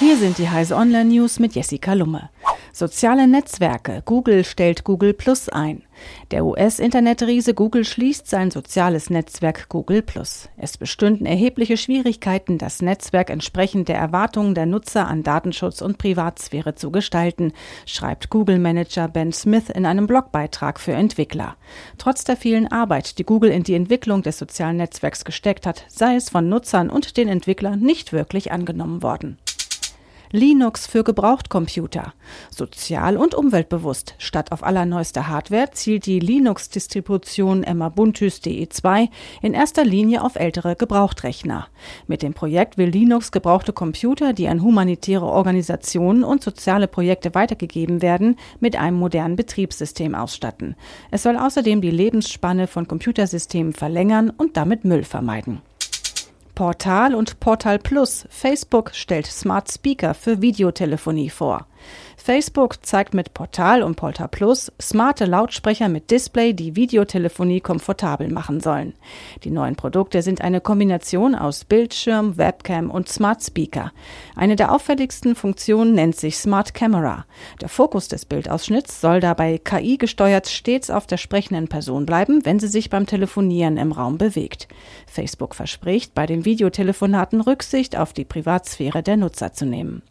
Hier sind die Heise Online News mit Jessica Lumme. Soziale Netzwerke. Google stellt Google Plus ein. Der US-Internetriese Google schließt sein soziales Netzwerk Google Plus. Es bestünden erhebliche Schwierigkeiten, das Netzwerk entsprechend der Erwartungen der Nutzer an Datenschutz und Privatsphäre zu gestalten, schreibt Google-Manager Ben Smith in einem Blogbeitrag für Entwickler. Trotz der vielen Arbeit, die Google in die Entwicklung des sozialen Netzwerks gesteckt hat, sei es von Nutzern und den Entwicklern nicht wirklich angenommen worden. Linux für Gebrauchtcomputer. Sozial und umweltbewusst. Statt auf allerneueste Hardware zielt die Linux-Distribution Emabuntus DE2 in erster Linie auf ältere Gebrauchtrechner. Mit dem Projekt will Linux gebrauchte Computer, die an humanitäre Organisationen und soziale Projekte weitergegeben werden, mit einem modernen Betriebssystem ausstatten. Es soll außerdem die Lebensspanne von Computersystemen verlängern und damit Müll vermeiden. Portal und Portal Plus. Facebook stellt Smart Speaker für Videotelefonie vor. Facebook zeigt mit Portal und Portal Plus smarte Lautsprecher mit Display, die Videotelefonie komfortabel machen sollen. Die neuen Produkte sind eine Kombination aus Bildschirm, Webcam und Smart Speaker. Eine der auffälligsten Funktionen nennt sich Smart Camera. Der Fokus des Bildausschnitts soll dabei KI gesteuert stets auf der sprechenden Person bleiben, wenn sie sich beim Telefonieren im Raum bewegt. Facebook verspricht, bei den Videotelefonaten Rücksicht auf die Privatsphäre der Nutzer zu nehmen.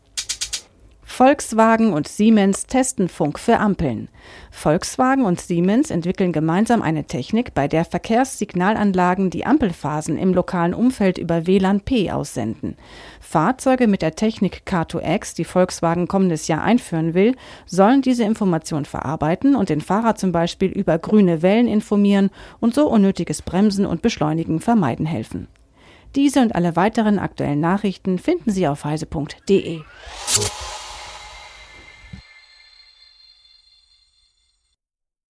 Volkswagen und Siemens testen Funk für Ampeln. Volkswagen und Siemens entwickeln gemeinsam eine Technik, bei der Verkehrssignalanlagen die Ampelphasen im lokalen Umfeld über WLAN-P aussenden. Fahrzeuge mit der Technik Car2X, die Volkswagen kommendes Jahr einführen will, sollen diese Information verarbeiten und den Fahrer zum Beispiel über grüne Wellen informieren und so unnötiges Bremsen und Beschleunigen vermeiden helfen. Diese und alle weiteren aktuellen Nachrichten finden Sie auf heise.de.